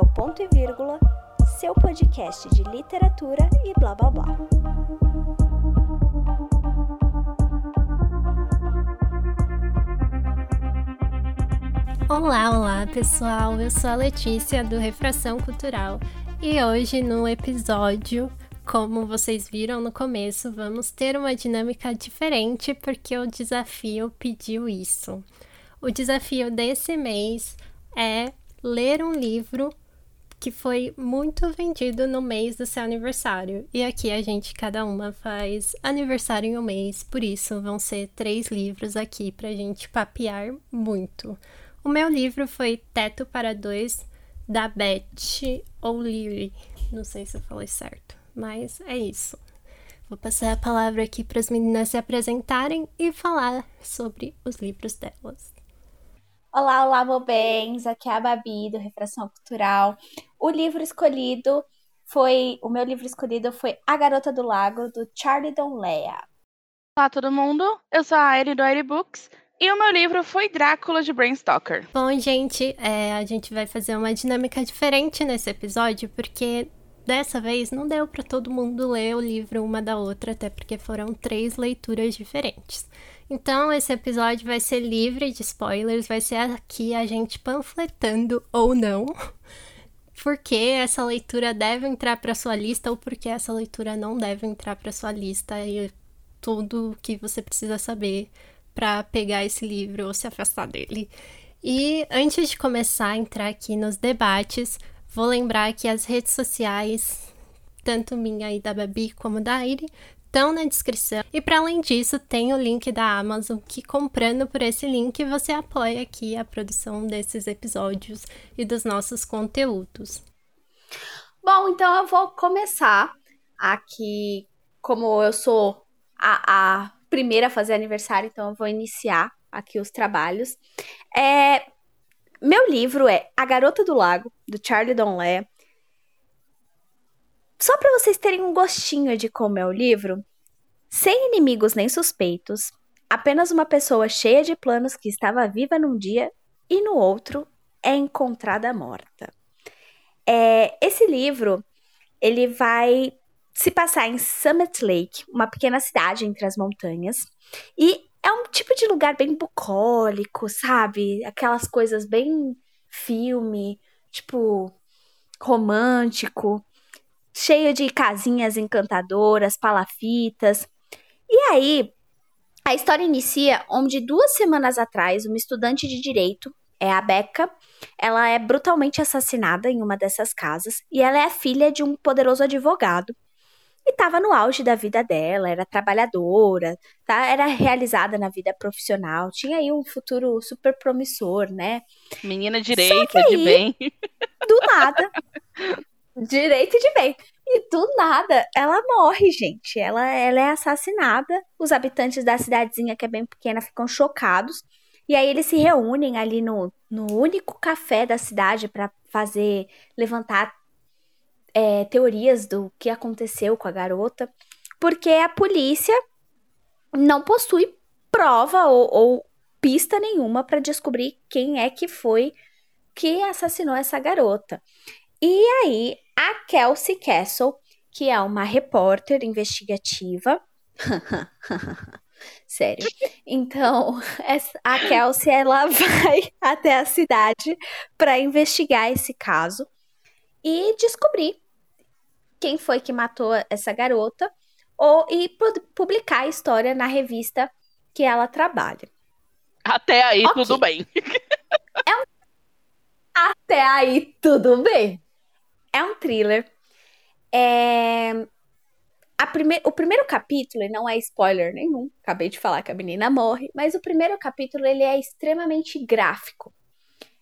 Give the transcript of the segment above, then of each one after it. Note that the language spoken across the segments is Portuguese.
o Ponto e Vírgula, seu podcast de literatura e blá blá blá. Olá, olá pessoal, eu sou a Letícia do Refração Cultural e hoje no episódio, como vocês viram no começo, vamos ter uma dinâmica diferente porque o desafio pediu isso. O desafio desse mês é ler um livro que foi muito vendido no mês do seu aniversário. E aqui a gente, cada uma, faz aniversário em um mês, por isso vão ser três livros aqui pra gente papear muito. O meu livro foi Teto para Dois, da Beth O'Leary. Não sei se eu falei certo, mas é isso. Vou passar a palavra aqui para as meninas se apresentarem e falar sobre os livros delas. Olá, olá, bobens! Aqui é a Babi, do Refração Cultural. O livro escolhido foi. O meu livro escolhido foi A Garota do Lago, do Charlie Donlea. Olá, todo mundo! Eu sou a Aire do Aire Books. E o meu livro foi Drácula de Bram Stoker. Bom, gente, é, a gente vai fazer uma dinâmica diferente nesse episódio, porque dessa vez não deu para todo mundo ler o livro uma da outra, até porque foram três leituras diferentes. Então, esse episódio vai ser livre de spoilers, vai ser aqui a gente panfletando ou não. Porque essa leitura deve entrar para sua lista ou porque essa leitura não deve entrar para sua lista e tudo que você precisa saber para pegar esse livro ou se afastar dele. E antes de começar a entrar aqui nos debates, vou lembrar que as redes sociais, tanto minha e da Babi como da Aire, estão na descrição. E para além disso, tem o link da Amazon que comprando por esse link você apoia aqui a produção desses episódios e dos nossos conteúdos. Bom, então eu vou começar aqui, como eu sou a, a primeira a fazer aniversário, então eu vou iniciar aqui os trabalhos. É, meu livro é A Garota do Lago, do Charlie Donlea. Só para vocês terem um gostinho de como é o livro, sem inimigos nem suspeitos, apenas uma pessoa cheia de planos que estava viva num dia e no outro é encontrada morta. É, esse livro ele vai se passar em Summit Lake, uma pequena cidade entre as montanhas, e é um tipo de lugar bem bucólico, sabe? Aquelas coisas bem filme, tipo romântico cheio de casinhas encantadoras, palafitas. E aí, a história inicia onde duas semanas atrás, uma estudante de direito, é a Becca, ela é brutalmente assassinada em uma dessas casas e ela é a filha de um poderoso advogado. E estava no auge da vida dela, era trabalhadora, tá? era realizada na vida profissional, tinha aí um futuro super promissor, né? Menina direita, aí, de bem. Do nada, direito de bem. E do nada, ela morre, gente. Ela, ela é assassinada. Os habitantes da cidadezinha, que é bem pequena, ficam chocados. E aí eles se reúnem ali no, no único café da cidade para fazer, levantar é, teorias do que aconteceu com a garota. Porque a polícia não possui prova ou, ou pista nenhuma para descobrir quem é que foi que assassinou essa garota. E aí a Kelsey Castle, que é uma repórter investigativa. Sério. Então, a Kelsey ela vai até a cidade para investigar esse caso e descobrir quem foi que matou essa garota ou e publicar a história na revista que ela trabalha. Até aí okay. tudo bem. É um... Até aí tudo bem. É um thriller. É... Prime... O primeiro capítulo, não é spoiler nenhum, acabei de falar que a menina morre, mas o primeiro capítulo ele é extremamente gráfico.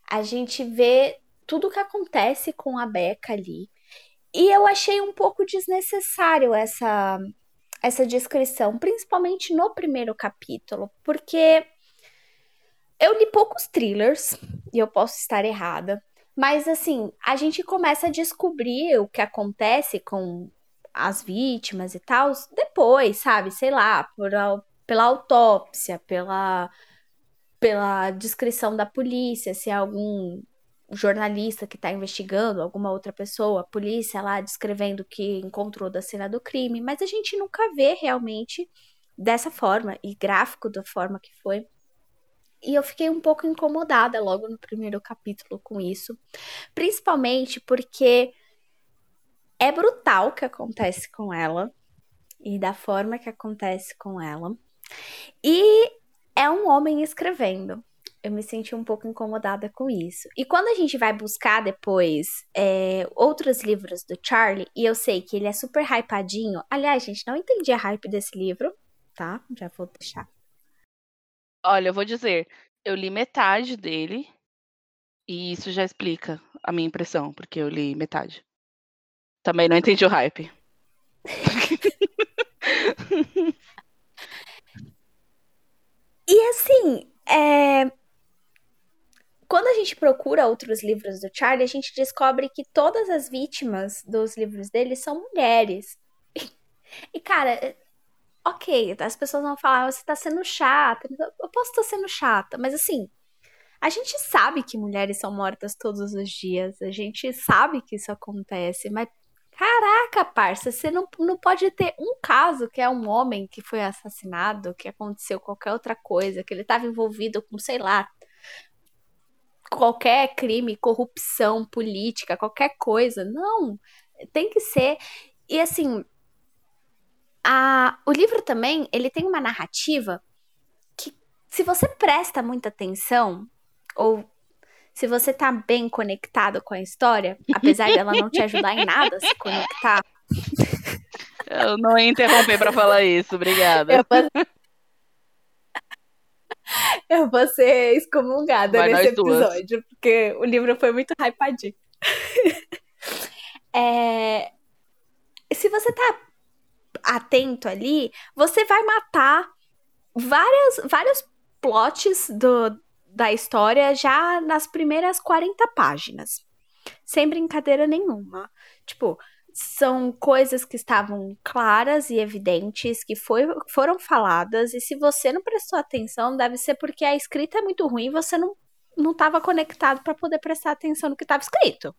A gente vê tudo o que acontece com a Becca ali. E eu achei um pouco desnecessário essa, essa descrição, principalmente no primeiro capítulo, porque eu li poucos thrillers, e eu posso estar errada, mas assim, a gente começa a descobrir o que acontece com as vítimas e tal depois, sabe? Sei lá, por, pela autópsia, pela, pela descrição da polícia, se algum jornalista que está investigando, alguma outra pessoa, a polícia lá descrevendo o que encontrou da cena do crime, mas a gente nunca vê realmente dessa forma e gráfico da forma que foi. E eu fiquei um pouco incomodada logo no primeiro capítulo com isso, principalmente porque é brutal o que acontece com ela e da forma que acontece com ela. E é um homem escrevendo. Eu me senti um pouco incomodada com isso. E quando a gente vai buscar depois é, outros livros do Charlie, e eu sei que ele é super hypadinho. Aliás, gente, não entendi a hype desse livro, tá? Já vou deixar. Olha, eu vou dizer, eu li metade dele e isso já explica a minha impressão, porque eu li metade. Também não entendi o hype. e assim, é... quando a gente procura outros livros do Charlie, a gente descobre que todas as vítimas dos livros dele são mulheres. E, cara, ok, as pessoas vão falar, você tá sendo chata. Eu posso estar sendo chata, mas assim, a gente sabe que mulheres são mortas todos os dias. A gente sabe que isso acontece, mas caraca, parça, você não, não pode ter um caso que é um homem que foi assassinado, que aconteceu qualquer outra coisa, que ele estava envolvido com, sei lá, qualquer crime, corrupção política, qualquer coisa. Não, tem que ser. E assim, a, o livro também, ele tem uma narrativa que, se você presta muita atenção, ou se você tá bem conectado com a história, apesar dela não te ajudar em nada a se conectar. Eu não ia interromper pra falar isso, obrigada. Eu vou, eu vou ser excomungada Vai nesse episódio, duas. porque o livro foi muito hypadinho. é, se você tá atento ali, você vai matar várias, vários plots do, da história já nas primeiras 40 páginas. Sem brincadeira nenhuma. Tipo, são coisas que estavam claras e evidentes, que foi, foram faladas, e se você não prestou atenção, deve ser porque a escrita é muito ruim e você não não estava conectado para poder prestar atenção no que estava escrito.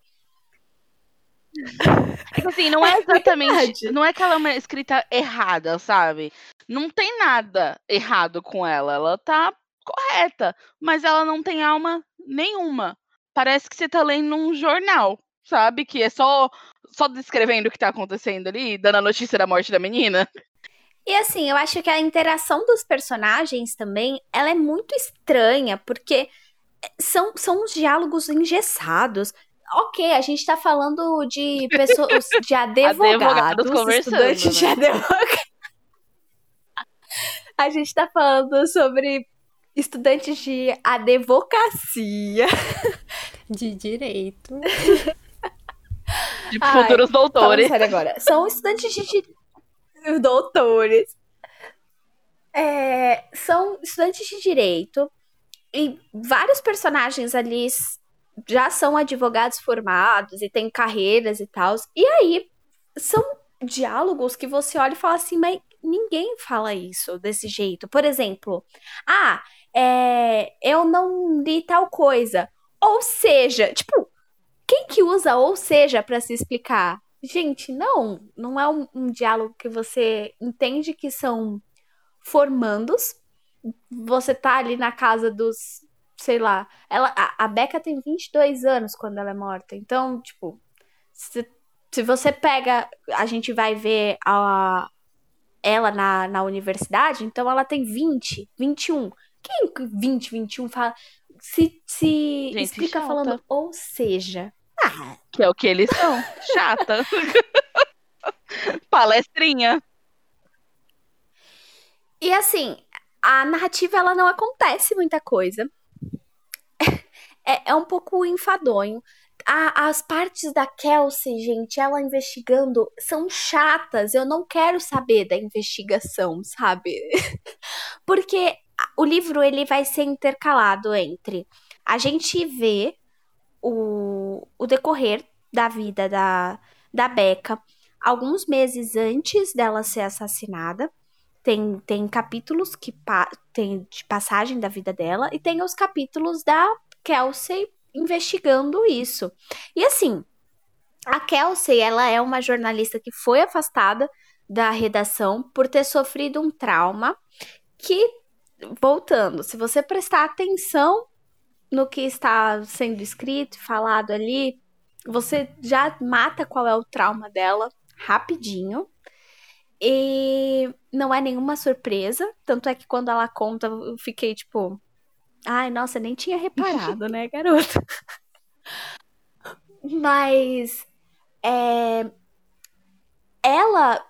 Tipo assim, não é, é exatamente. não é que ela é uma escrita errada, sabe? Não tem nada errado com ela. Ela tá correta. Mas ela não tem alma nenhuma. Parece que você tá lendo um jornal, sabe? Que é só, só descrevendo o que tá acontecendo ali, dando a notícia da morte da menina. E assim, eu acho que a interação dos personagens também, ela é muito estranha, porque são, são uns diálogos engessados ok, a gente tá falando de pessoas, de advogados, advogados conversando, estudantes né? de advogados. A gente tá falando sobre estudantes de advocacia. De direito. De Ai, futuros doutores. Sério agora. São estudantes de doutores. É, são estudantes de direito. E vários personagens ali já são advogados formados e têm carreiras e tal. E aí são diálogos que você olha e fala assim, mas ninguém fala isso desse jeito. Por exemplo, ah, é, eu não li tal coisa. Ou seja, tipo, quem que usa ou seja para se explicar? Gente, não, não é um, um diálogo que você entende que são formandos. Você tá ali na casa dos sei lá. Ela, a, a Becca tem 22 anos quando ela é morta. Então, tipo, se, se você pega. A gente vai ver a, ela na, na universidade, então ela tem 20, 21. Quem 20, 21 fala. Se, se gente, explica chata. falando, ou seja. Ah, que é o que eles são. Chata. Palestrinha. E assim, a narrativa ela não acontece muita coisa é, é um pouco enfadonho. A, as partes da Kelsey, gente, ela investigando, são chatas. Eu não quero saber da investigação, sabe? Porque o livro ele vai ser intercalado entre a gente vê o, o decorrer da vida da, da Becca alguns meses antes dela ser assassinada. Tem, tem capítulos que pa, tem de passagem da vida dela e tem os capítulos da Kelsey investigando isso. E assim, a Kelsey, ela é uma jornalista que foi afastada da redação por ter sofrido um trauma que, voltando, se você prestar atenção no que está sendo escrito falado ali, você já mata qual é o trauma dela rapidinho. E não é nenhuma surpresa. Tanto é que quando ela conta, eu fiquei tipo. Ai, nossa, nem tinha reparado, né, garota? Mas. É, ela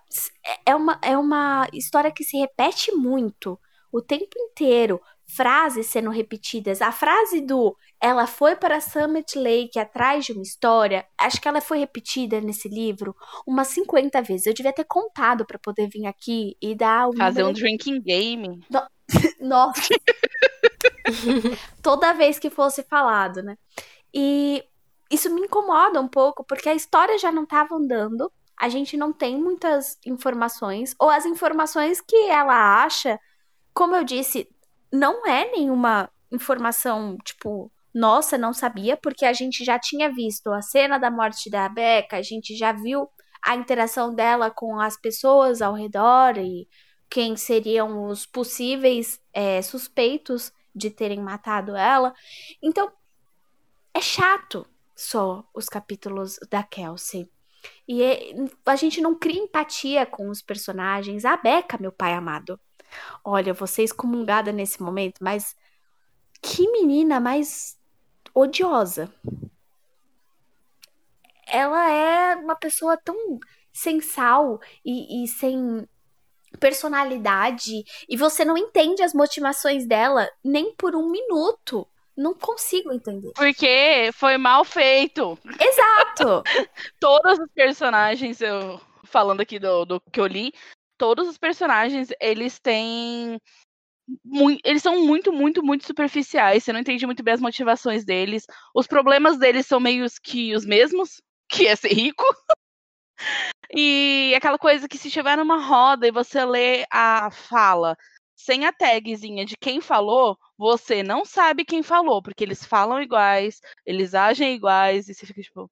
é uma, é uma história que se repete muito o tempo inteiro. Frases sendo repetidas. A frase do ela foi para Summit Lake atrás de uma história, acho que ela foi repetida nesse livro umas 50 vezes. Eu devia ter contado para poder vir aqui e dar um. Fazer um drinking game. No... Nossa! Toda vez que fosse falado, né? E isso me incomoda um pouco, porque a história já não estava andando a gente não tem muitas informações, ou as informações que ela acha, como eu disse, não é nenhuma informação, tipo, nossa, não sabia, porque a gente já tinha visto a cena da morte da Becca, a gente já viu a interação dela com as pessoas ao redor e quem seriam os possíveis é, suspeitos de terem matado ela. Então, é chato só os capítulos da Kelsey. E é, a gente não cria empatia com os personagens. A Beca, meu pai amado. Olha, você excomungada nesse momento, mas que menina mais odiosa. Ela é uma pessoa tão sem sal e, e sem personalidade e você não entende as motivações dela nem por um minuto. Não consigo entender. Porque foi mal feito. Exato! Todos os personagens, eu falando aqui do, do que eu li, todos os personagens, eles têm eles são muito, muito, muito superficiais. Você não entende muito bem as motivações deles. Os problemas deles são meio que os mesmos, que é ser rico. e aquela coisa que se estiver numa roda e você lê a fala sem a tagzinha de quem falou, você não sabe quem falou, porque eles falam iguais, eles agem iguais, e você fica tipo.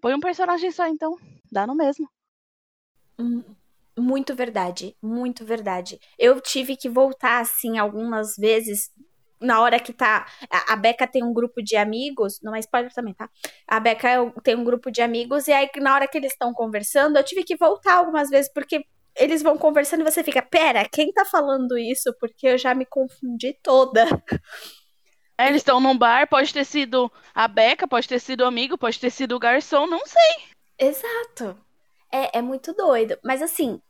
Põe um personagem só, então. Dá no mesmo. Hum, muito verdade, muito verdade. Eu tive que voltar, assim, algumas vezes na hora que tá. A, Beca tem um grupo de amigos, não é spoiler também, tá? A Beca tem um grupo de amigos, e aí na hora que eles estão conversando, eu tive que voltar algumas vezes, porque eles vão conversando e você fica, pera, quem tá falando isso? Porque eu já me confundi toda. É, eles estão num bar, pode ter sido a Beca, pode ter sido o amigo, pode ter sido o garçom, não sei. Exato. É, é muito doido. Mas assim,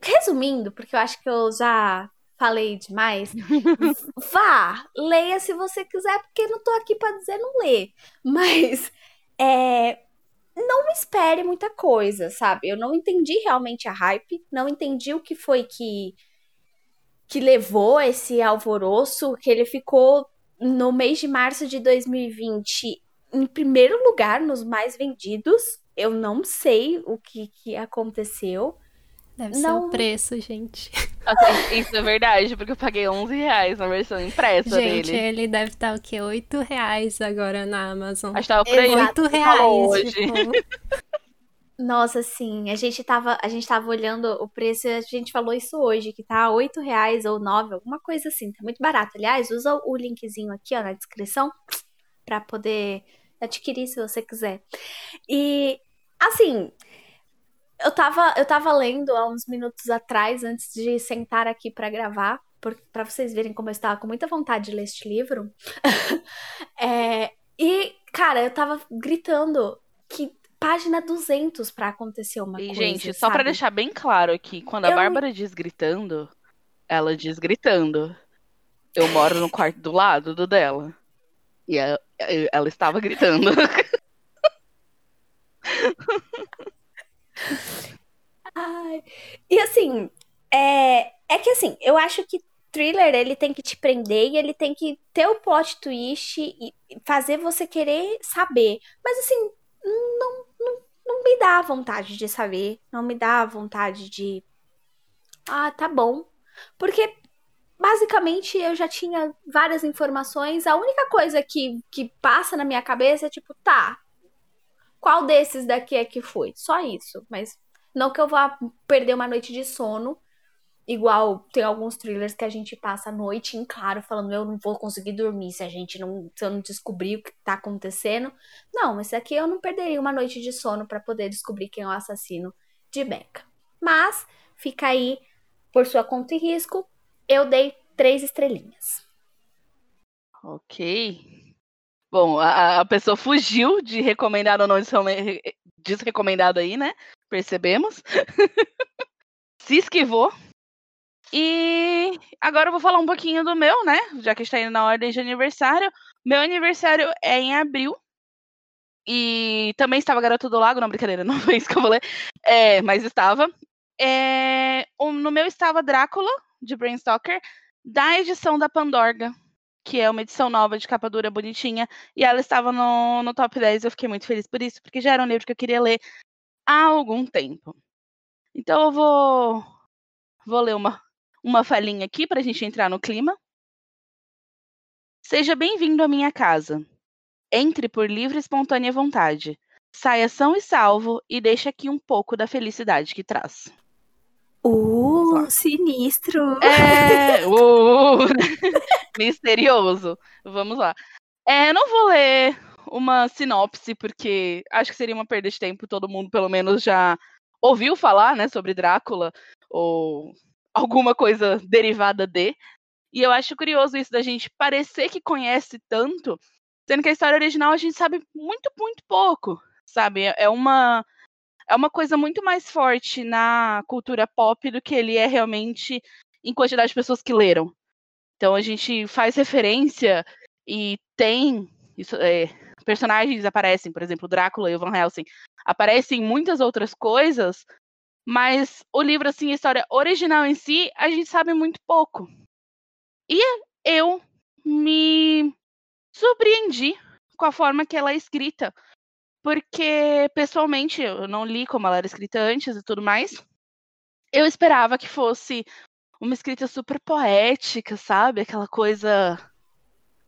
resumindo, porque eu acho que eu já falei demais, vá, leia se você quiser, porque não tô aqui para dizer não ler. Mas é, não espere muita coisa, sabe? Eu não entendi realmente a hype, não entendi o que foi que que levou esse alvoroço, que ele ficou no mês de março de 2020 em primeiro lugar nos mais vendidos. Eu não sei o que, que aconteceu. Deve não... ser o preço, gente. Isso é verdade, porque eu paguei 11 reais na versão impressa gente, dele. ele deve estar o quê? 8 reais agora na Amazon. Acho que tava por aí. 8 reais. Hoje. Tipo... Nossa, sim. A gente tava, a gente tava olhando o preço, a gente falou isso hoje, que tá 8 reais ou 9, alguma coisa assim. Tá muito barato. Aliás, usa o linkzinho aqui, ó, na descrição, para poder adquirir se você quiser. E, assim, eu tava, eu tava lendo há uns minutos atrás, antes de sentar aqui para gravar, para vocês verem como eu estava com muita vontade de ler este livro. é, e, cara, eu tava gritando que página 200 para acontecer uma e, coisa. Gente, só para deixar bem claro aqui, quando a Bárbara diz gritando, ela diz gritando. Eu moro no quarto do lado do dela. E ela, ela estava gritando. Ai. E assim, é, é que assim, eu acho que thriller ele tem que te prender e ele tem que ter o plot twist e fazer você querer saber. Mas assim, não, não, não me dá vontade de saber, não me dá vontade de. Ah, tá bom. Porque basicamente eu já tinha várias informações. A única coisa que, que passa na minha cabeça é tipo, tá, qual desses daqui é que foi? Só isso. Mas não que eu vá perder uma noite de sono. Igual tem alguns thrillers que a gente passa a noite em claro, falando eu não vou conseguir dormir se a gente não, se eu não descobrir o que tá acontecendo. Não, esse aqui eu não perderia uma noite de sono para poder descobrir quem é o assassino de Becca. Mas fica aí por sua conta e risco. Eu dei três estrelinhas. Ok. Bom, a, a pessoa fugiu de recomendado ou não desrecomendado aí, né? Percebemos. Se esquivou. E agora eu vou falar um pouquinho do meu, né? Já que está indo na ordem de aniversário. Meu aniversário é em abril. E também estava Garoto do Lago, não, brincadeira, não foi isso que eu ler. É, mas estava. É, no meu estava Drácula, de Brain Stalker, da edição da Pandorga, que é uma edição nova de capa dura bonitinha, e ela estava no, no top 10. Eu fiquei muito feliz por isso, porque já era um livro que eu queria ler há algum tempo. Então eu vou, vou ler uma, uma falinha aqui para a gente entrar no clima. Seja bem-vindo à minha casa. Entre por livre e espontânea vontade. Saia são e salvo e deixe aqui um pouco da felicidade que traz. Uh, sinistro. É, uh, misterioso. Vamos lá. É, não vou ler uma sinopse, porque acho que seria uma perda de tempo. Todo mundo, pelo menos, já ouviu falar né, sobre Drácula, ou alguma coisa derivada de. E eu acho curioso isso da gente parecer que conhece tanto, sendo que a história original a gente sabe muito, muito pouco, sabe? É uma é uma coisa muito mais forte na cultura pop do que ele é realmente em quantidade de pessoas que leram. Então a gente faz referência e tem isso, é, personagens aparecem, por exemplo, Drácula e o Van Helsing, aparecem muitas outras coisas, mas o livro, assim, a história original em si, a gente sabe muito pouco. E eu me surpreendi com a forma que ela é escrita porque pessoalmente eu não li como ela era escrita antes e tudo mais. Eu esperava que fosse uma escrita super poética, sabe? Aquela coisa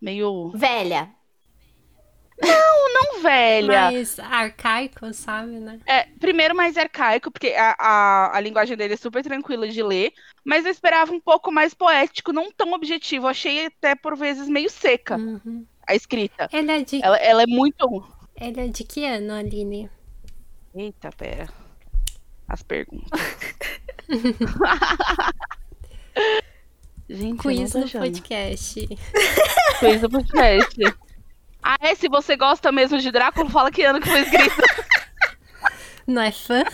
meio velha. Não, não velha. Mais arcaico, sabe, né? É, primeiro mais arcaico, porque a, a, a linguagem dele é super tranquila de ler, mas eu esperava um pouco mais poético, não tão objetivo. Eu achei até por vezes meio seca uhum. a escrita. Ela é de... ela, ela é muito ele é de que ano, Aline? Eita, pera. As perguntas. Gente, Quiz no podcast. Quiz no podcast. Ah, é? Se você gosta mesmo de Drácula, fala que ano que foi escrito. Não é fã?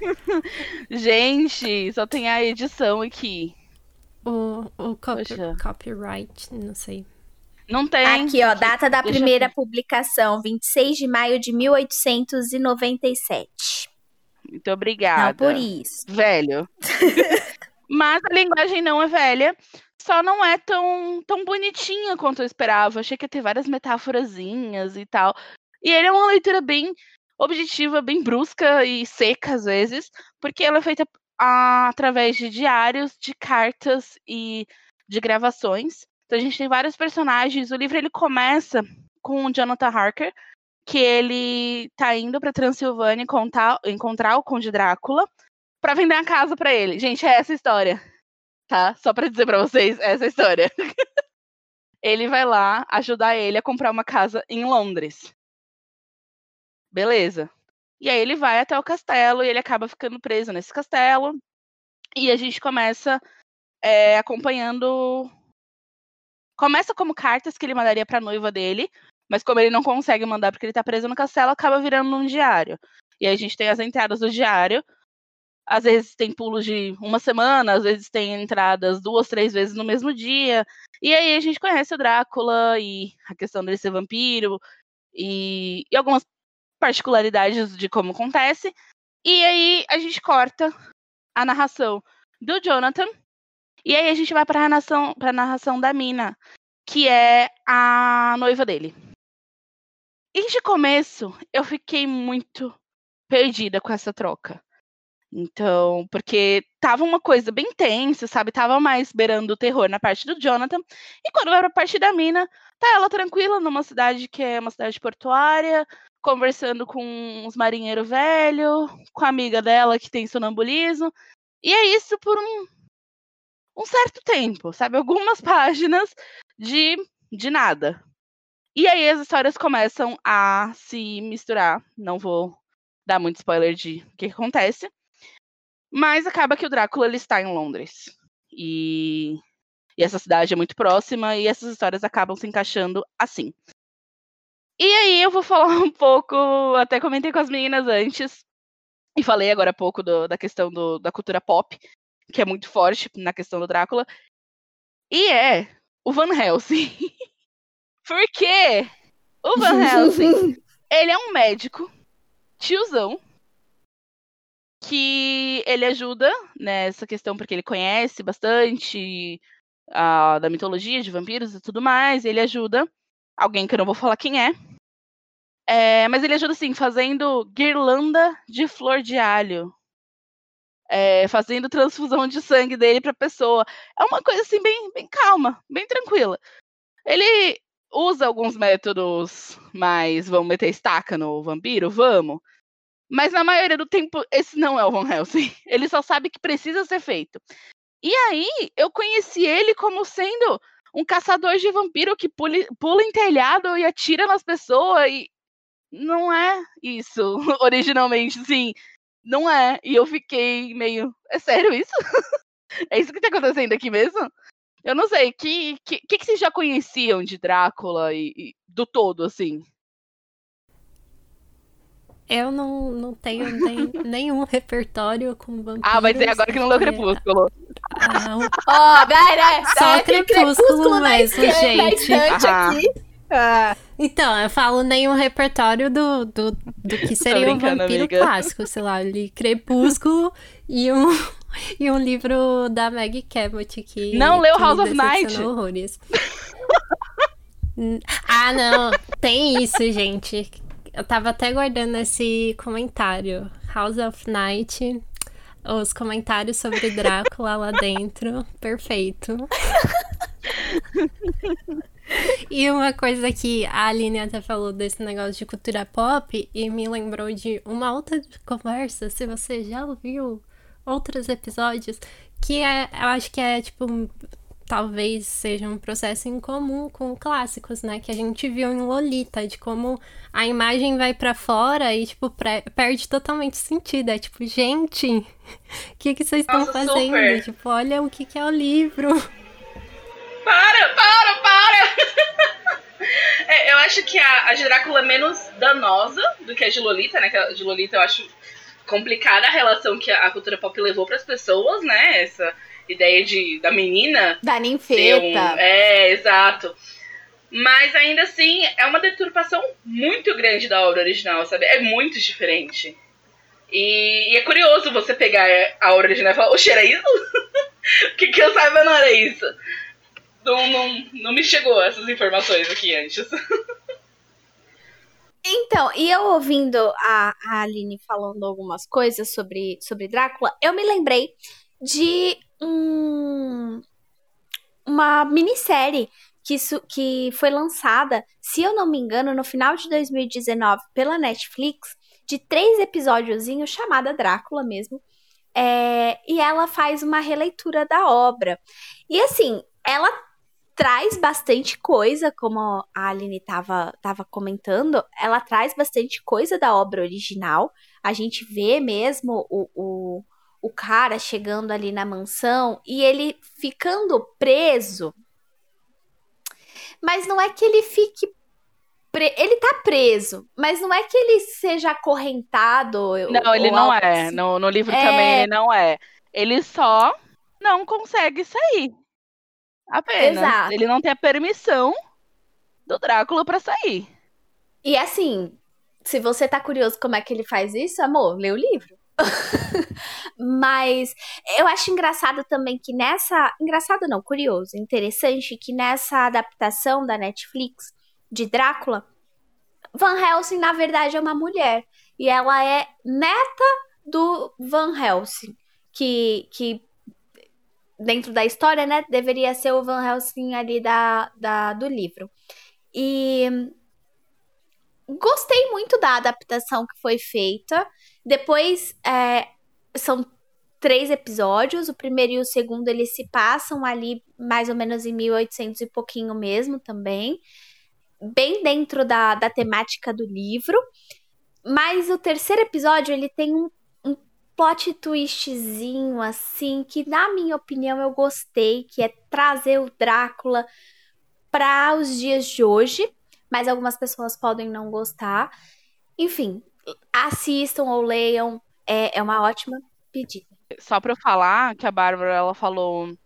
Gente, só tem a edição aqui. O, o copy, copyright, não sei. Não tem. Aqui, ó, data da Deixa primeira eu... publicação, 26 de maio de 1897. Muito obrigada. Não por isso. Velho. Mas a linguagem não é velha, só não é tão, tão bonitinha quanto eu esperava. Achei que ia ter várias metáforazinhas e tal. E ele é uma leitura bem objetiva, bem brusca e seca às vezes, porque ela é feita ah, através de diários, de cartas e de gravações. Então a gente tem vários personagens. O livro ele começa com o Jonathan Harker, que ele tá indo para Transilvânia encontrar, encontrar o Conde Drácula para vender a casa para ele. Gente, é essa história. Tá? Só para dizer para vocês, é essa história. ele vai lá ajudar ele a comprar uma casa em Londres. Beleza. E aí ele vai até o castelo e ele acaba ficando preso nesse castelo. E a gente começa é, acompanhando Começa como cartas que ele mandaria pra noiva dele, mas como ele não consegue mandar porque ele tá preso no castelo, acaba virando um diário. E aí a gente tem as entradas do diário. Às vezes tem pulos de uma semana, às vezes tem entradas duas, três vezes no mesmo dia. E aí a gente conhece o Drácula e a questão dele ser vampiro e, e algumas particularidades de como acontece. E aí a gente corta a narração do Jonathan e aí a gente vai para a narração, pra narração da Mina, que é a noiva dele. E de começo, eu fiquei muito perdida com essa troca. Então, porque tava uma coisa bem tensa, sabe? Tava mais beirando o terror na parte do Jonathan. E quando vai pra parte da mina, tá ela tranquila numa cidade que é uma cidade portuária, conversando com uns marinheiros velhos, com a amiga dela que tem sonambulismo. E é isso por um, um certo tempo, sabe? Algumas páginas de, de nada. E aí as histórias começam a se misturar. Não vou dar muito spoiler de o que, acontece. Mas acaba que o Drácula ele está em Londres. E, e essa cidade é muito próxima e essas histórias acabam se encaixando assim. E aí eu vou falar um pouco, até comentei com as meninas antes, e falei agora há pouco do, da questão do, da cultura pop, que é muito forte na questão do Drácula. E é o Van Helsing. Por quê? O Van Helsing, ele é um médico, tiozão, que ele ajuda nessa questão porque ele conhece bastante a, da mitologia de vampiros e tudo mais. Ele ajuda alguém que eu não vou falar quem é. é mas ele ajuda assim, fazendo guirlanda de flor de alho. É, fazendo transfusão de sangue dele pra pessoa. É uma coisa assim, bem, bem calma, bem tranquila. Ele usa alguns métodos mais. Vamos meter estaca no vampiro? Vamos. Mas na maioria do tempo, esse não é o Van Helsing. Ele só sabe que precisa ser feito. E aí, eu conheci ele como sendo um caçador de vampiro que pula em telhado e atira nas pessoas. E não é isso, originalmente, sim. Não é. E eu fiquei meio. É sério isso? é isso que tá acontecendo aqui mesmo? Eu não sei. O que, que, que, vocês já conheciam de Drácula e, e do todo, assim? Eu não, não tenho nem, nenhum repertório com vampiros. Ah, vai ser agora que não leu Crepúsculo. Ah, Ó, oh, Só Crepúsculo, crepúsculo mesmo, gente. Ah. Então, eu falo nenhum repertório do, do, do que seria um vampiro amiga. clássico. Sei lá, eu li Crepúsculo e um, e um livro da Maggie Cabot que. Não leu House of Night. Horrores. ah, não. Tem isso, gente. Eu tava até guardando esse comentário. House of Night. Os comentários sobre Drácula lá dentro. Perfeito. E uma coisa que a Aline até falou desse negócio de cultura pop e me lembrou de uma outra conversa, se você já ouviu outros episódios, que é, eu acho que é tipo talvez seja um processo em comum com clássicos, né? Que a gente viu em Lolita, de como a imagem vai para fora e, tipo, perde totalmente sentido. É tipo, gente, o que, que vocês estão fazendo? Super. Tipo, olha o que, que é o livro. Para, para, para! é, eu acho que a, a de Drácula é menos danosa do que a de Lolita, né? Que a de Lolita eu acho complicada a relação que a cultura pop levou para as pessoas, né? Essa ideia de da menina. Da ninfeta. Um, é, exato. Mas ainda assim, é uma deturpação muito grande da obra original, sabe? É muito diferente. E, e é curioso você pegar a obra original e falar, oxe, era isso? que, que eu saiba não era isso. Não, não, não me chegou essas informações aqui antes. Então, e eu ouvindo a, a Aline falando algumas coisas sobre, sobre Drácula, eu me lembrei de um, uma minissérie que, isso, que foi lançada, se eu não me engano, no final de 2019 pela Netflix, de três episódiozinhos, chamada Drácula mesmo. É, e ela faz uma releitura da obra. E assim, ela traz bastante coisa, como a Aline estava tava comentando, ela traz bastante coisa da obra original. A gente vê mesmo o, o o cara chegando ali na mansão e ele ficando preso. Mas não é que ele fique. Ele tá preso, mas não é que ele seja acorrentado. Não, ele não é. Assim. No, no livro é... também ele não é. Ele só não consegue sair. Apenas. Exato. Ele não tem a permissão do Drácula para sair. E assim, se você tá curioso como é que ele faz isso, amor, lê o livro. Mas eu acho engraçado também que nessa. Engraçado não, curioso, interessante que nessa adaptação da Netflix de Drácula, Van Helsing, na verdade, é uma mulher. E ela é neta do Van Helsing, que, que dentro da história, né, deveria ser o Van Helsing ali da, da, do livro. E gostei muito da adaptação que foi feita. Depois, é, são três episódios. O primeiro e o segundo eles se passam ali mais ou menos em 1800 e pouquinho mesmo também. Bem dentro da, da temática do livro. Mas o terceiro episódio ele tem um, plot twistzinho assim que na minha opinião eu gostei, que é trazer o Drácula para os dias de hoje, mas algumas pessoas podem não gostar. Enfim, assistam ou leiam, é, é uma ótima pedida. Só pra eu falar que a Bárbara, ela falou.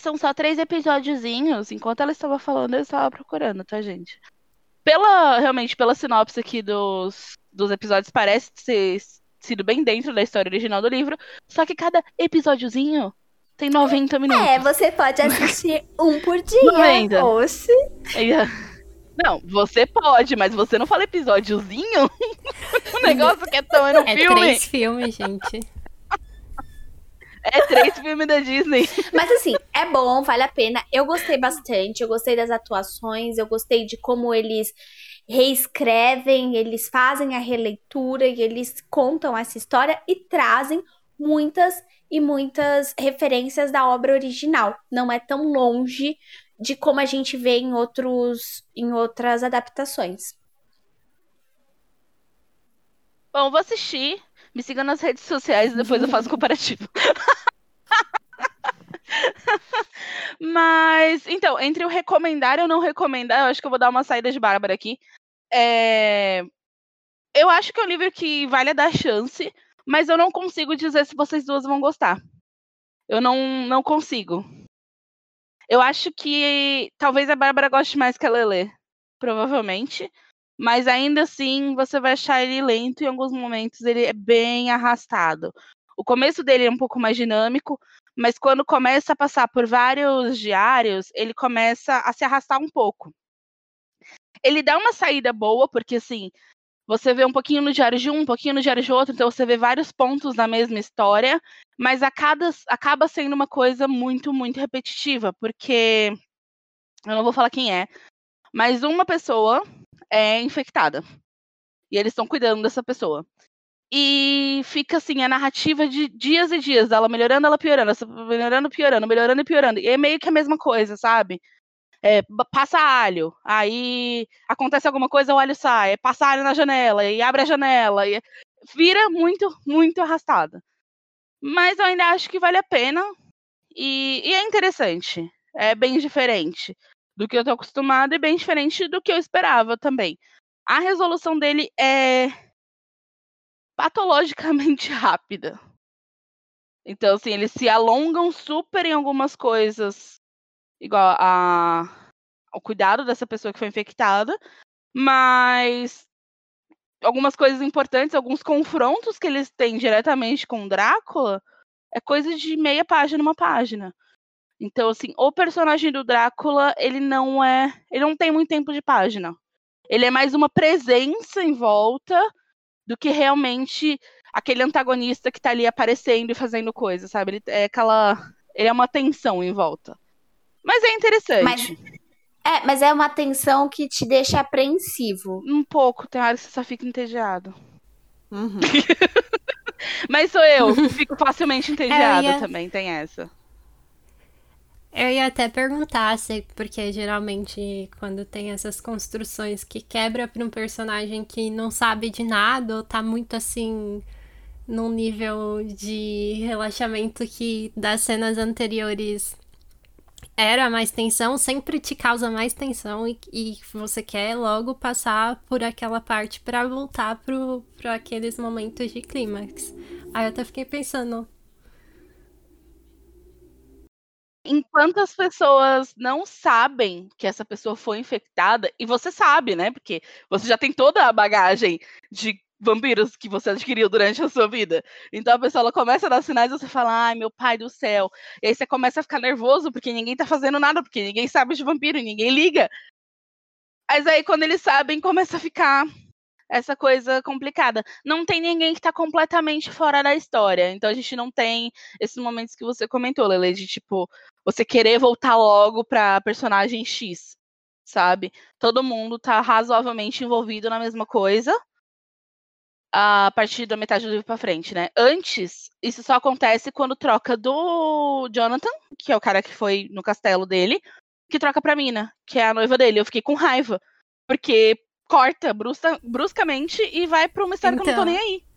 São só três episódiozinhos. Enquanto ela estava falando, eu estava procurando, tá, gente? Pela, realmente, pela sinopse aqui dos, dos episódios, parece ter sido bem dentro da história original do livro. Só que cada episódiozinho tem 90 minutos. É, você pode assistir um por dia. 90. Oxe. Não, você pode, mas você não fala episódiozinho? o negócio que é tão é no é filme. É três filmes, gente. É três filmes da Disney. Mas assim, é bom, vale a pena. Eu gostei bastante, eu gostei das atuações, eu gostei de como eles reescrevem, eles fazem a releitura e eles contam essa história e trazem muitas e muitas referências da obra original. Não é tão longe de como a gente vê em outros em outras adaptações. Bom, vou assistir. Me sigam nas redes sociais e depois eu faço comparativo. Mas, então, entre o recomendar e o não recomendar, eu acho que eu vou dar uma saída de Bárbara aqui. É... Eu acho que é um livro que vale a dar chance, mas eu não consigo dizer se vocês duas vão gostar. Eu não, não consigo. Eu acho que talvez a Bárbara goste mais que a Lele, provavelmente. Mas ainda assim, você vai achar ele lento em alguns momentos, ele é bem arrastado. O começo dele é um pouco mais dinâmico, mas quando começa a passar por vários diários, ele começa a se arrastar um pouco. Ele dá uma saída boa, porque assim, você vê um pouquinho no diário de um, um pouquinho no diário de outro, então você vê vários pontos na mesma história, mas cada, acaba sendo uma coisa muito, muito repetitiva, porque eu não vou falar quem é, mas uma pessoa é infectada. E eles estão cuidando dessa pessoa. E fica assim, a narrativa de dias e dias, dela melhorando, ela piorando, melhorando, piorando, melhorando e piorando. E é meio que a mesma coisa, sabe? É, passa alho, aí acontece alguma coisa, o alho sai, passa alho na janela, e abre a janela, e vira muito, muito arrastada. Mas eu ainda acho que vale a pena, e, e é interessante, é bem diferente do que eu tô acostumada e bem diferente do que eu esperava também. A resolução dele é patologicamente rápida. Então, assim, eles se alongam super em algumas coisas, igual a, ao cuidado dessa pessoa que foi infectada, mas algumas coisas importantes, alguns confrontos que eles têm diretamente com o Drácula, é coisa de meia página, uma página. Então, assim, o personagem do Drácula, ele não é. Ele não tem muito tempo de página. Ele é mais uma presença em volta do que realmente aquele antagonista que tá ali aparecendo e fazendo coisa, sabe? Ele é aquela. Ele é uma tensão em volta. Mas é interessante. Mas, é, mas é uma tensão que te deixa apreensivo. Um pouco, tem horas que você só fica entediado. Uhum. mas sou eu, fico facilmente entediada é, ia... também, tem essa. Eu ia até perguntar se, porque geralmente quando tem essas construções que quebra para um personagem que não sabe de nada ou tá muito assim num nível de relaxamento que das cenas anteriores era mais tensão, sempre te causa mais tensão e, e você quer logo passar por aquela parte para voltar para aqueles momentos de clímax. Aí eu até fiquei pensando, enquanto as pessoas não sabem que essa pessoa foi infectada, e você sabe, né? Porque você já tem toda a bagagem de vampiros que você adquiriu durante a sua vida. Então a pessoa ela começa a dar sinais e você fala, ai meu pai do céu. E aí você começa a ficar nervoso porque ninguém tá fazendo nada, porque ninguém sabe de vampiro, ninguém liga. Mas aí quando eles sabem, começa a ficar essa coisa complicada. Não tem ninguém que tá completamente fora da história. Então a gente não tem esses momentos que você comentou, Lele, de tipo, você querer voltar logo pra personagem X, sabe? Todo mundo tá razoavelmente envolvido na mesma coisa a partir da metade do livro pra frente, né? Antes, isso só acontece quando troca do Jonathan, que é o cara que foi no castelo dele, que troca pra Mina, que é a noiva dele. Eu fiquei com raiva. Porque corta brusca, bruscamente e vai pra uma história então, que eu não tô então. nem aí.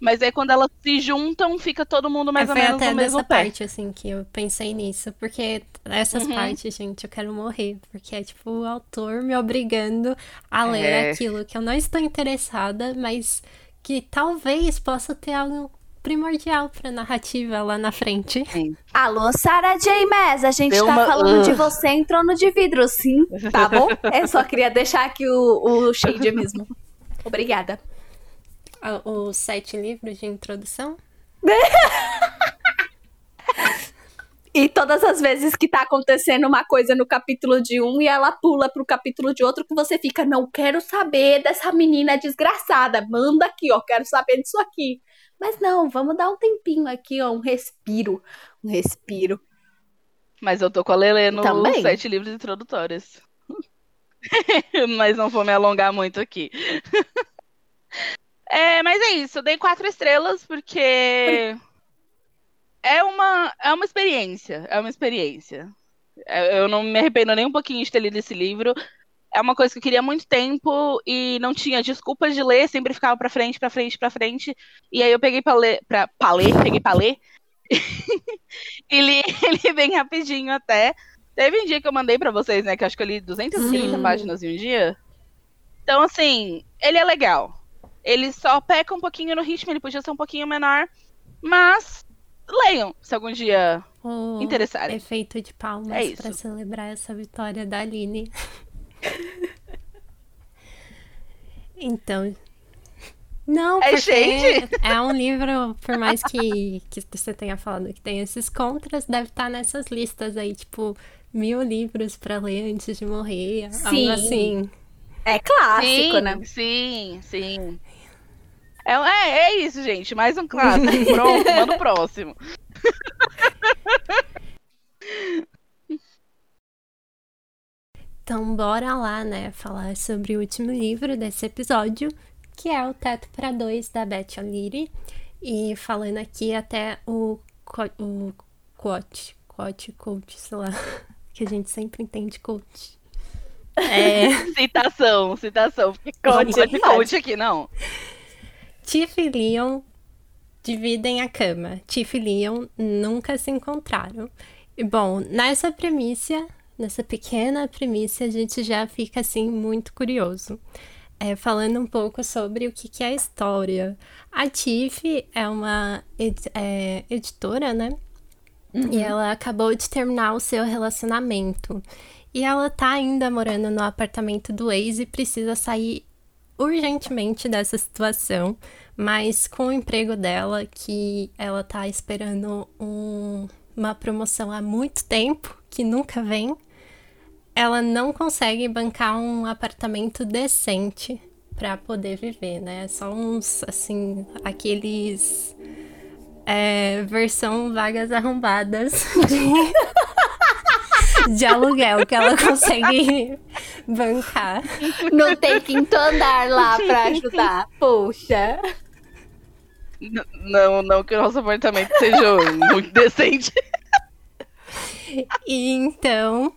Mas aí quando elas se juntam, fica todo mundo mais é, ou menos até no mesmo pé. parte, assim, que eu pensei nisso. Porque essas uhum. partes, gente, eu quero morrer. Porque é tipo o autor me obrigando a ler é. aquilo que eu não estou interessada, mas que talvez possa ter algo primordial pra narrativa lá na frente. Sim. Alô, Sarah J. Maas, a gente Deu tá uma... falando uh. de você em trono de vidro, sim, tá bom? Eu só queria deixar aqui o, o shade mesmo. Obrigada. Os sete livros de introdução? E todas as vezes que tá acontecendo uma coisa no capítulo de um e ela pula pro capítulo de outro, que você fica, não quero saber dessa menina desgraçada, manda aqui, ó, quero saber disso aqui. Mas não, vamos dar um tempinho aqui, ó, um respiro, um respiro. Mas eu tô com a Lelê no Também. sete livros introdutórios. mas não vou me alongar muito aqui. é, mas é isso, eu dei quatro estrelas porque é uma, é uma experiência. É uma experiência. Eu não me arrependo nem um pouquinho de ter lido esse livro. É uma coisa que eu queria há muito tempo e não tinha desculpas de ler, sempre ficava pra frente, pra frente, pra frente. E aí eu peguei pra ler, pra, pra ler, peguei pra ler. e li ele bem rapidinho até. Teve um dia que eu mandei para vocês, né? Que acho que eu li 230 Sim. páginas em um dia. Então, assim, ele é legal. Ele só peca um pouquinho no ritmo, ele podia ser um pouquinho menor. Mas leiam, se algum dia oh, interessarem. Efeito de palmas é para celebrar essa vitória da Aline. então. Não, é porque gente. é um livro, por mais que, que você tenha falado que tem esses contras, deve estar nessas listas aí, tipo, mil livros para ler antes de morrer. Sim. Algo assim. É clássico, sim, né? Sim, sim. É, é, é isso, gente. Mais um clássico. Pronto, manda o próximo. Então, bora lá, né, falar sobre o último livro desse episódio, que é O Teto para Dois, da Beth O'Leary. E falando aqui até o, o quote, quote, coach, sei lá, que a gente sempre entende coach. É... citação, citação. Porque coach é coach aqui, não. Tiff e Leon dividem a cama. Tiff e Leon nunca se encontraram. E bom, nessa premissa, nessa pequena premissa, a gente já fica assim muito curioso. É, falando um pouco sobre o que, que é a história. A Tiff é uma ed é, editora, né? Uhum. E ela acabou de terminar o seu relacionamento. E ela tá ainda morando no apartamento do ex e precisa sair urgentemente dessa situação, mas com o emprego dela, que ela tá esperando um, uma promoção há muito tempo, que nunca vem, ela não consegue bancar um apartamento decente para poder viver, né? Só uns, assim, aqueles. É, versão vagas arrombadas de de aluguel que ela consegue bancar. Não tem quinto andar lá pra ajudar. Poxa. Não, não que o nosso apartamento seja muito decente. E então,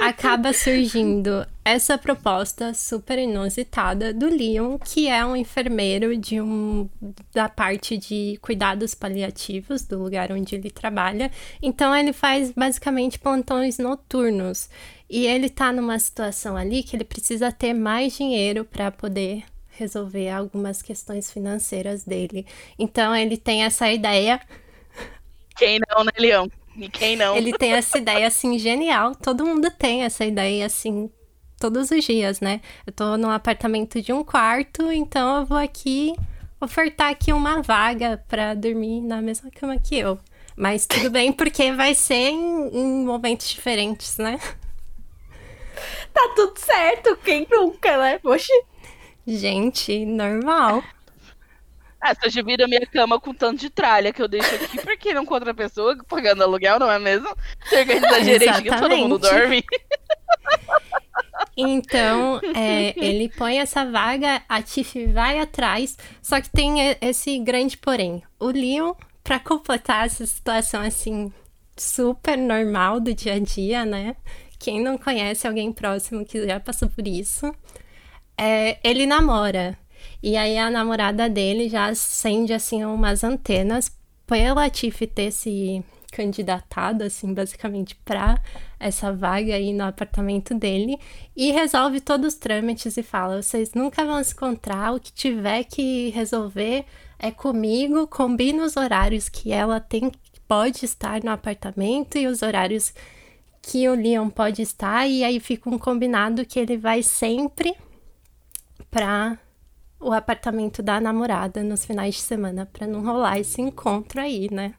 acaba surgindo essa proposta super inusitada do Leon, que é um enfermeiro de um da parte de cuidados paliativos do lugar onde ele trabalha. Então ele faz basicamente plantões noturnos. E ele tá numa situação ali que ele precisa ter mais dinheiro para poder resolver algumas questões financeiras dele. Então ele tem essa ideia. Quem não, né, Leon? E quem não? Ele tem essa ideia assim genial. Todo mundo tem essa ideia assim todos os dias, né? Eu tô num apartamento de um quarto, então eu vou aqui ofertar aqui uma vaga para dormir na mesma cama que eu. Mas tudo bem, porque vai ser em, em momentos diferentes, né? Tá tudo certo, quem nunca, né? Poxa. Gente, normal. Ah, você divide a minha cama com tanto de tralha que eu deixo aqui, por que não com outra pessoa pagando aluguel, não é mesmo? Você organiza direito que todo mundo dorme. Então, é, ele põe essa vaga, a Tiff vai atrás, só que tem esse grande porém. O Leon, para completar essa situação assim, super normal do dia a dia, né? Quem não conhece alguém próximo que já passou por isso, é, ele namora. E aí a namorada dele já acende assim umas antenas pela Tiff ter se candidatado assim basicamente para essa vaga aí no apartamento dele e resolve todos os trâmites e fala: "Vocês nunca vão se encontrar, o que tiver que resolver é comigo, combina os horários que ela tem pode estar no apartamento e os horários que o Leon pode estar e aí fica um combinado que ele vai sempre para o apartamento da namorada nos finais de semana para não rolar esse encontro aí, né?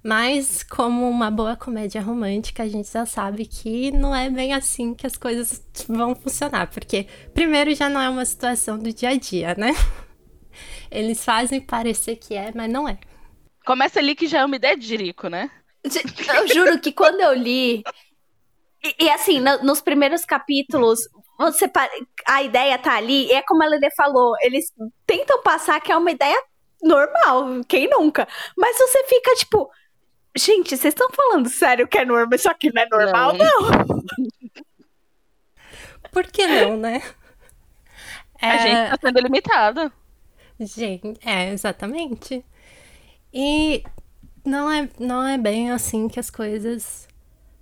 Mas como uma boa comédia romântica, a gente já sabe que não é bem assim que as coisas vão funcionar, porque primeiro já não é uma situação do dia a dia, né? Eles fazem parecer que é, mas não é. Começa ali que já é uma ideia de Jerico, né? Eu juro que quando eu li. E, e assim, no, nos primeiros capítulos, você a ideia tá ali, é como a Lede falou, eles tentam passar que é uma ideia normal, quem nunca? Mas você fica tipo, gente, vocês estão falando sério que é normal, só que não é normal, não. não. Por que não, né? É... A gente tá sendo limitada. Gente, é, exatamente. E não é, não é bem assim que as coisas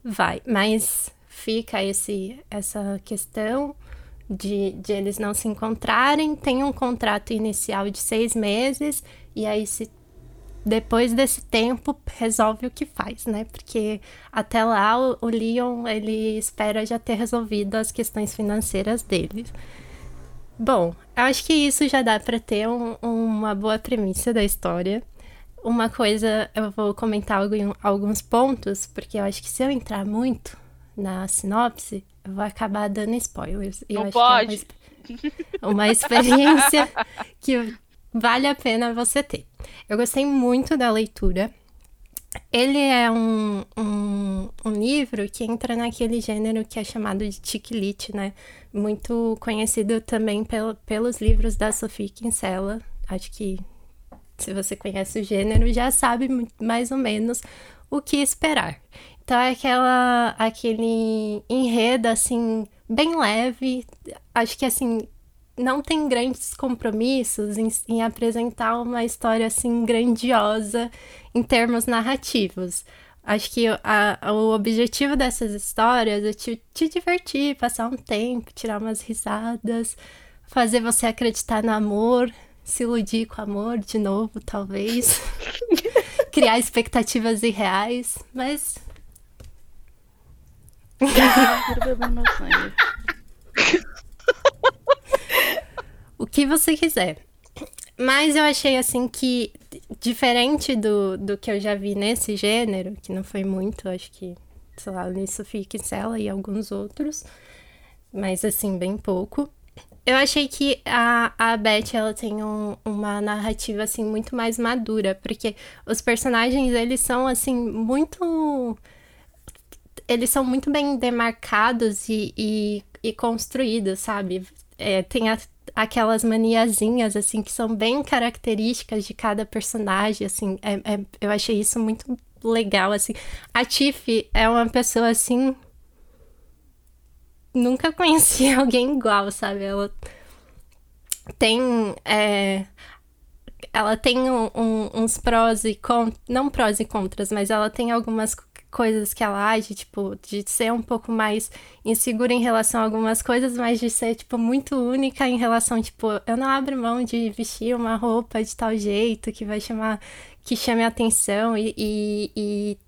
vai, mas fica esse, essa questão de, de eles não se encontrarem, tem um contrato inicial de seis meses, e aí se depois desse tempo resolve o que faz, né? Porque até lá o, o Leon ele espera já ter resolvido as questões financeiras dele. Bom, acho que isso já dá para ter um, uma boa premissa da história. Uma coisa, eu vou comentar alguns pontos, porque eu acho que se eu entrar muito na sinopse, eu vou acabar dando spoilers. Não eu pode. acho que é uma, uma experiência que vale a pena você ter. Eu gostei muito da leitura. Ele é um, um, um, livro que entra naquele gênero que é chamado de lit, né? Muito conhecido também pelo, pelos livros da Sophie Kinsella. Acho que se você conhece o gênero, já sabe mais ou menos o que esperar. Então é aquela, aquele enredo, assim, bem leve. Acho que, assim, não tem grandes compromissos em, em apresentar uma história, assim, grandiosa em termos narrativos. Acho que a, o objetivo dessas histórias é te, te divertir, passar um tempo, tirar umas risadas, fazer você acreditar no amor, se iludir com amor de novo, talvez. Criar expectativas irreais, mas o que você quiser. Mas eu achei assim que, diferente do, do que eu já vi nesse gênero, que não foi muito, acho que, sei lá, Sofia Kinsella e alguns outros, mas assim, bem pouco. Eu achei que a, a Beth, ela tem um, uma narrativa, assim, muito mais madura, porque os personagens, eles são, assim, muito eles são muito bem demarcados e, e, e construídos, sabe? É, tem a, aquelas maniazinhas, assim, que são bem características de cada personagem, assim. É, é, eu achei isso muito legal, assim. A Tiff é uma pessoa, assim... Nunca conheci alguém igual, sabe? Ela tem... É, ela tem um, um, uns prós e contras, não prós e contras, mas ela tem algumas coisas que ela age, tipo, de ser um pouco mais insegura em relação a algumas coisas, mas de ser, tipo, muito única em relação, tipo, eu não abro mão de vestir uma roupa de tal jeito que vai chamar, que chame a atenção e, e, e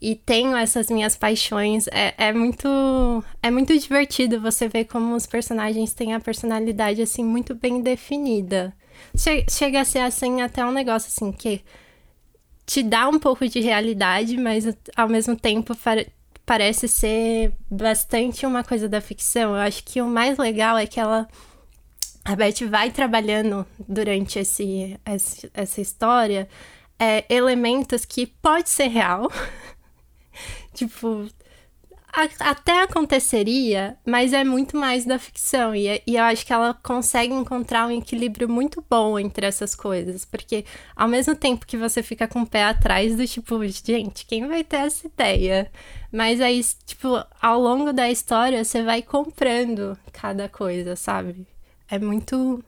e tenho essas minhas paixões. É, é, muito é muito divertido você ver como os personagens têm a personalidade assim muito bem definida. Chega a ser assim até um negócio assim que te dá um pouco de realidade, mas ao mesmo tempo parece ser bastante uma coisa da ficção. Eu acho que o mais legal é que ela a Beth vai trabalhando durante esse essa história é, elementos que pode ser real. tipo, a, até aconteceria, mas é muito mais da ficção. E, e eu acho que ela consegue encontrar um equilíbrio muito bom entre essas coisas. Porque ao mesmo tempo que você fica com o pé atrás do tipo, gente, quem vai ter essa ideia? Mas aí, tipo, ao longo da história, você vai comprando cada coisa, sabe? É muito.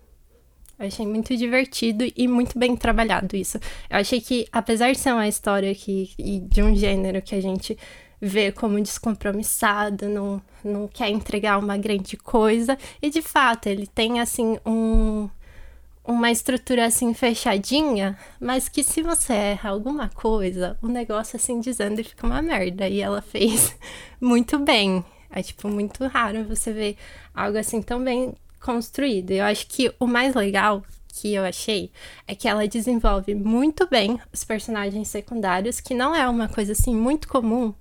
Eu achei muito divertido e muito bem trabalhado isso. Eu achei que, apesar de ser uma história que, de um gênero que a gente vê como descompromissado, não, não quer entregar uma grande coisa. E de fato, ele tem assim um, uma estrutura assim fechadinha, mas que se você erra alguma coisa, o negócio assim dizendo e fica uma merda. E ela fez muito bem. É tipo muito raro você ver algo assim tão bem construído. Eu acho que o mais legal que eu achei é que ela desenvolve muito bem os personagens secundários, que não é uma coisa assim muito comum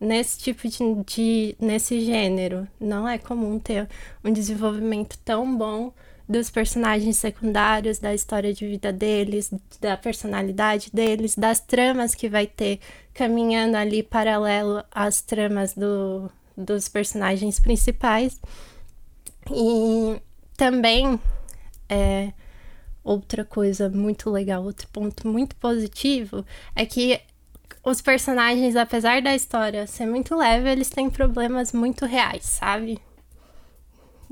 nesse tipo de, de, nesse gênero. Não é comum ter um desenvolvimento tão bom dos personagens secundários, da história de vida deles, da personalidade deles, das tramas que vai ter caminhando ali paralelo às tramas do, dos personagens principais. E também é, outra coisa muito legal, outro ponto muito positivo é que os personagens, apesar da história ser muito leve, eles têm problemas muito reais, sabe?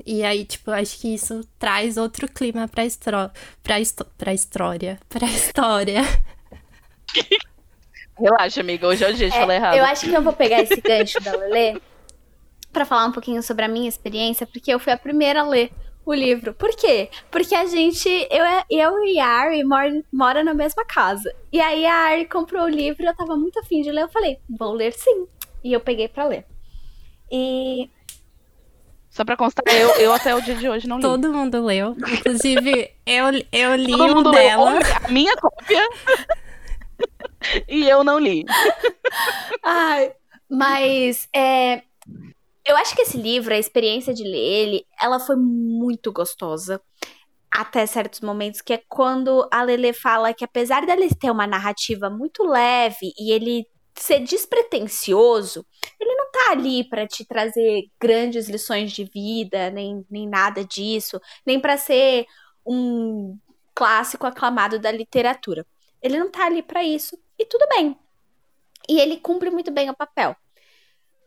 E aí, tipo, acho que isso traz outro clima pra, estro... pra, esto... pra história. Pra história. Relaxa, amiga. Hoje é o dia de é, falar errado. Eu acho que eu vou pegar esse gancho da Lelê pra falar um pouquinho sobre a minha experiência, porque eu fui a primeira a ler o livro. Por quê? Porque a gente, eu, eu e a Ari mor, mora na mesma casa. E aí a Ari comprou o livro, eu tava muito afim de ler, eu falei, vou ler sim. E eu peguei para ler. E só pra constar, eu, eu até o dia de hoje não li. Todo mundo leu. Inclusive, eu, eu li Todo mundo dela. Leu a minha cópia. e eu não li. Ai, mas é, eu acho que esse livro, a experiência de ler ele, ela foi muito gostosa. Até certos momentos, que é quando a Lele fala que apesar dele ter uma narrativa muito leve e ele ser despretensioso, ele não tá ali para te trazer grandes lições de vida, nem, nem nada disso, nem para ser um clássico aclamado da literatura. Ele não tá ali para isso, e tudo bem. E ele cumpre muito bem o papel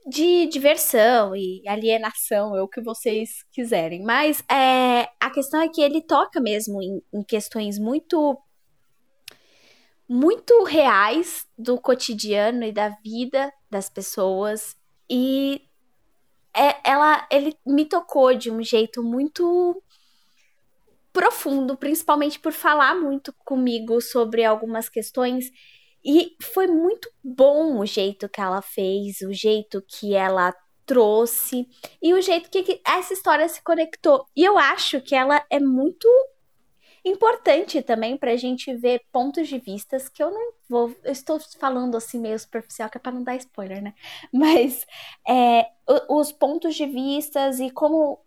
de diversão e alienação, é o que vocês quiserem. Mas é, a questão é que ele toca mesmo em, em questões muito muito reais do cotidiano e da vida das pessoas e é, ela ele me tocou de um jeito muito profundo, principalmente por falar muito comigo sobre algumas questões e foi muito bom o jeito que ela fez, o jeito que ela trouxe e o jeito que essa história se conectou. E eu acho que ela é muito importante também para a gente ver pontos de vistas que eu não vou. Eu estou falando assim meio superficial, que é para não dar spoiler, né? Mas é, os pontos de vistas e como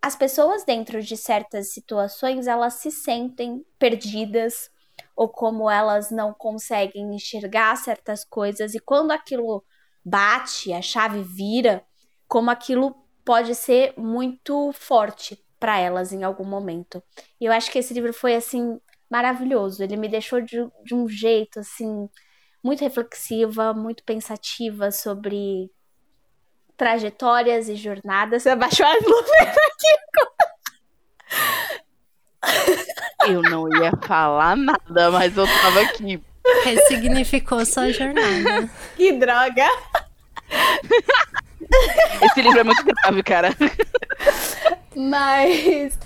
as pessoas dentro de certas situações elas se sentem perdidas ou como elas não conseguem enxergar certas coisas e quando aquilo bate, a chave vira, como aquilo pode ser muito forte para elas em algum momento. E eu acho que esse livro foi assim maravilhoso. Ele me deixou de, de um jeito assim muito reflexiva, muito pensativa sobre trajetórias e jornadas. Você abaixou as luzes aqui. Eu não ia falar nada, mas eu tava aqui. Ressignificou sua jornada. Que droga! Esse livro é muito grave, cara. Mas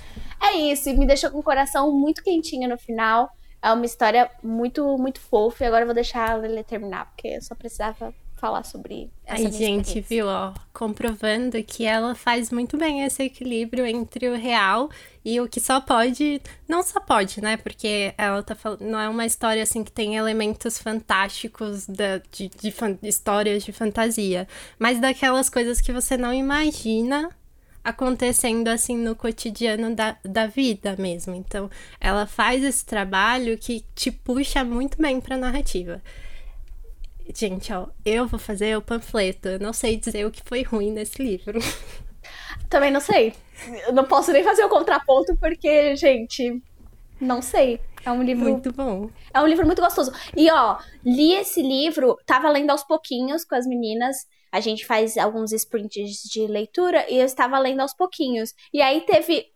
é isso, me deixou com o coração muito quentinho no final. É uma história muito, muito fofa. E agora eu vou deixar a Lele terminar, porque eu só precisava falar sobre essa Ai, gente, viu, ó, comprovando que ela faz muito bem esse equilíbrio entre o real e o que só pode, não só pode, né? Porque ela tá falando, não é uma história assim que tem elementos fantásticos da, de, de, de histórias de fantasia, mas daquelas coisas que você não imagina acontecendo assim no cotidiano da, da vida mesmo. Então, ela faz esse trabalho que te puxa muito bem pra narrativa. Gente, ó, eu vou fazer o panfleto. Eu não sei dizer o que foi ruim nesse livro. Também não sei. Eu não posso nem fazer o contraponto porque, gente, não sei. É um livro. Muito bom. É um livro muito gostoso. E, ó, li esse livro, tava lendo aos pouquinhos com as meninas. A gente faz alguns sprints de leitura e eu estava lendo aos pouquinhos. E aí teve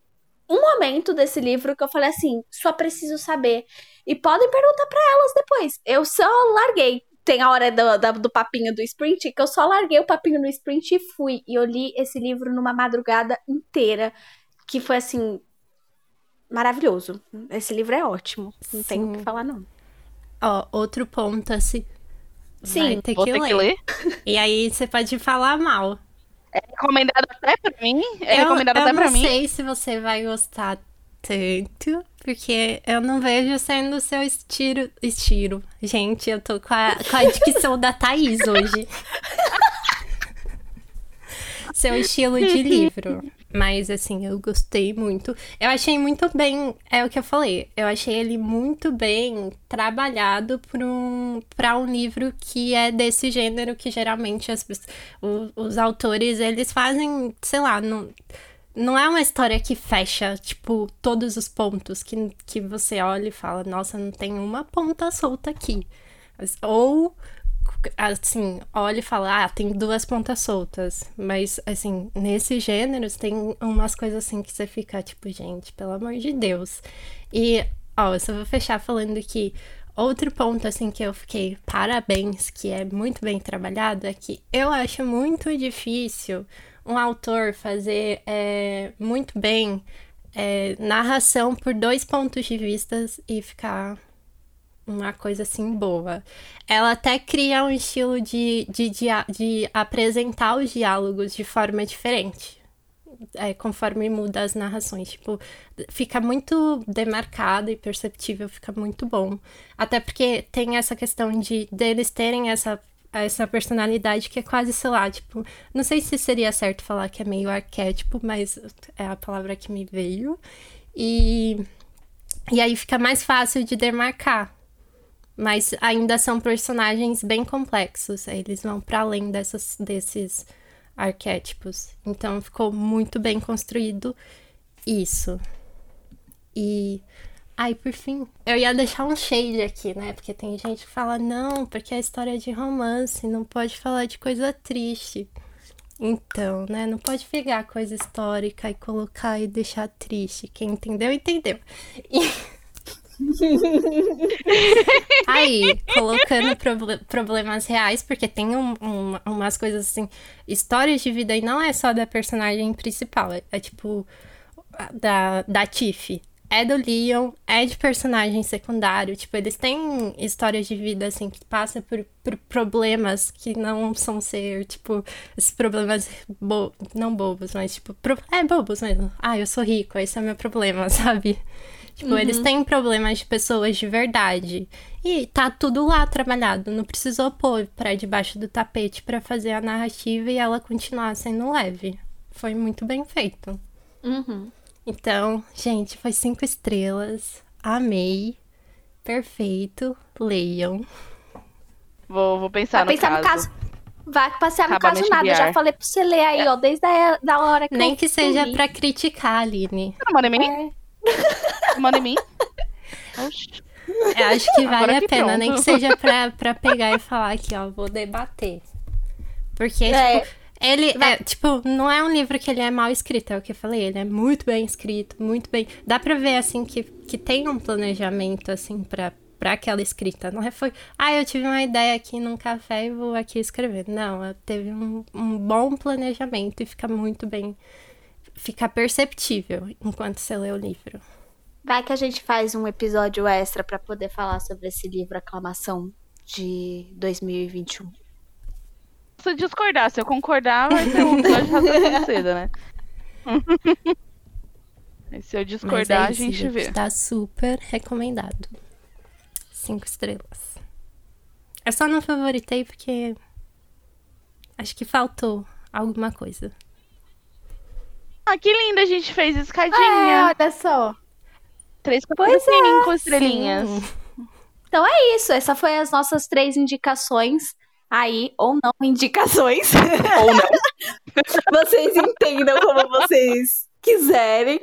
um momento desse livro que eu falei assim: só preciso saber. E podem perguntar para elas depois. Eu só larguei. Tem a hora do, do, do, papinho do sprint, que eu só larguei o papinho no sprint e fui. E eu li esse livro numa madrugada inteira. Que foi assim. Maravilhoso. Esse livro é ótimo. Não Sim. tenho o que falar, não. Ó, outro ponto, assim, Sim, Vai ter vou que ter ler. que ler. E aí você pode falar mal. É recomendado até pra mim? É eu, recomendado eu até pra mim? Eu não sei se você vai gostar tanto, porque eu não vejo sendo o seu estilo. Estilo. Gente, eu tô com a, com a dicção da Thaís hoje. seu estilo de livro. Mas, assim, eu gostei muito. Eu achei muito bem. É o que eu falei. Eu achei ele muito bem trabalhado para um, um livro que é desse gênero que geralmente as, os, os autores eles fazem, sei lá, não. Não é uma história que fecha, tipo, todos os pontos que, que você olha e fala, nossa, não tem uma ponta solta aqui. Ou assim, olha e fala, ah, tem duas pontas soltas. Mas, assim, nesses gêneros tem umas coisas assim que você fica, tipo, gente, pelo amor de Deus. E, ó, eu só vou fechar falando que outro ponto, assim, que eu fiquei parabéns, que é muito bem trabalhado, é que eu acho muito difícil um autor fazer é, muito bem é, narração por dois pontos de vista e ficar uma coisa assim boa. Ela até cria um estilo de, de, de, de apresentar os diálogos de forma diferente. É, conforme muda as narrações. Tipo, fica muito demarcado e perceptível, fica muito bom. Até porque tem essa questão de deles terem essa, essa personalidade que é quase, sei lá, tipo, não sei se seria certo falar que é meio arquétipo, mas é a palavra que me veio. E, e aí fica mais fácil de demarcar mas ainda são personagens bem complexos. Eles vão para além dessas, desses arquétipos. Então ficou muito bem construído isso. E. Ai, por fim, eu ia deixar um shade aqui, né? Porque tem gente que fala, não, porque é história de romance, não pode falar de coisa triste. Então, né? Não pode pegar coisa histórica e colocar e deixar triste. Quem entendeu, entendeu. E... Aí, colocando problemas reais, porque tem um, um, umas coisas assim, histórias de vida e não é só da personagem principal, é, é tipo da, da Tiff. É do Leon, é de personagem secundário. Tipo, eles têm histórias de vida, assim, que passa por, por problemas que não são ser, tipo, esses problemas bo não bobos, mas, tipo, pro é bobos mesmo. Ah, eu sou rico, esse é o meu problema, sabe? Tipo, uhum. eles têm problemas de pessoas de verdade. E tá tudo lá trabalhado. Não precisou pôr pra debaixo do tapete para fazer a narrativa e ela continuar sendo leve. Foi muito bem feito. Uhum. Então, gente, foi cinco estrelas. Amei. Perfeito. Leiam. Vou, vou pensar, Vai no, pensar caso. no caso. Vai passar no caso nada. Eu já falei pra você ler aí, é. ó, desde a da hora que Nem eu que seja para criticar, Aline. Não, manda em mim? É. Manda em mim. Eu acho que vale a pena, pronto. nem que seja pra, pra pegar e falar aqui, ó, vou debater. Porque, é. tipo, ele é, tipo, não é um livro que ele é mal escrito, é o que eu falei, ele é muito bem escrito, muito bem. Dá pra ver, assim, que, que tem um planejamento, assim, pra, pra aquela escrita. Não é foi, ah, eu tive uma ideia aqui num café e vou aqui escrever. Não, teve um, um bom planejamento e fica muito bem ficar perceptível enquanto você lê o livro. Vai que a gente faz um episódio extra para poder falar sobre esse livro Aclamação de 2021. Se discordar, se eu concordar, vai ser um episódio de cedo, né? e se eu discordar, é a gente vê. Está super recomendado. Cinco estrelas. Eu só não favoritei porque acho que faltou alguma coisa. Ah, que linda, a gente fez escadinha. É, olha só. Três com Pois é, cinco estrelinhas. Sim. Então é isso. Essa foi as nossas três indicações aí, ou não indicações. Ou não. vocês entendam como vocês quiserem.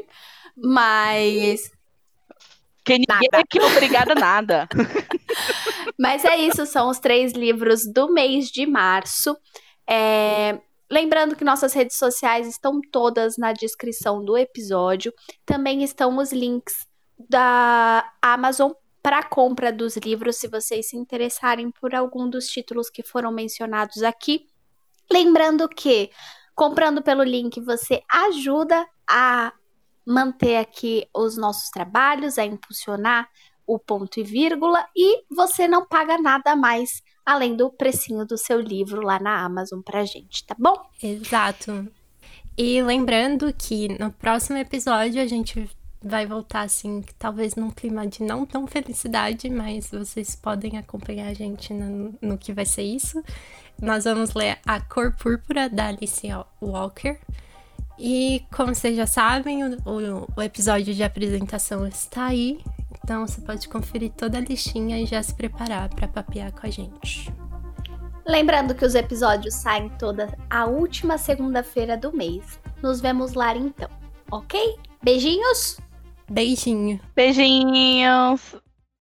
Mas Que ninguém Nada. aqui é obrigada a nada. Mas é isso, são os três livros do mês de março. É, Lembrando que nossas redes sociais estão todas na descrição do episódio. Também estão os links da Amazon para compra dos livros, se vocês se interessarem por algum dos títulos que foram mencionados aqui. Lembrando que comprando pelo link você ajuda a manter aqui os nossos trabalhos, a impulsionar o ponto e vírgula e você não paga nada a mais além do precinho do seu livro lá na Amazon pra gente, tá bom? Exato. E lembrando que no próximo episódio a gente vai voltar assim, talvez num clima de não tão felicidade, mas vocês podem acompanhar a gente no, no que vai ser isso. Nós vamos ler A Cor Púrpura da Alice Walker. E como vocês já sabem, o, o- episódio de apresentação está aí. Então você pode conferir toda a listinha e já se preparar para papear com a gente. Lembrando que os episódios saem toda a última segunda-feira do mês. Nos vemos lá então, ok? Beijinhos! Beijinho! Beijinhos.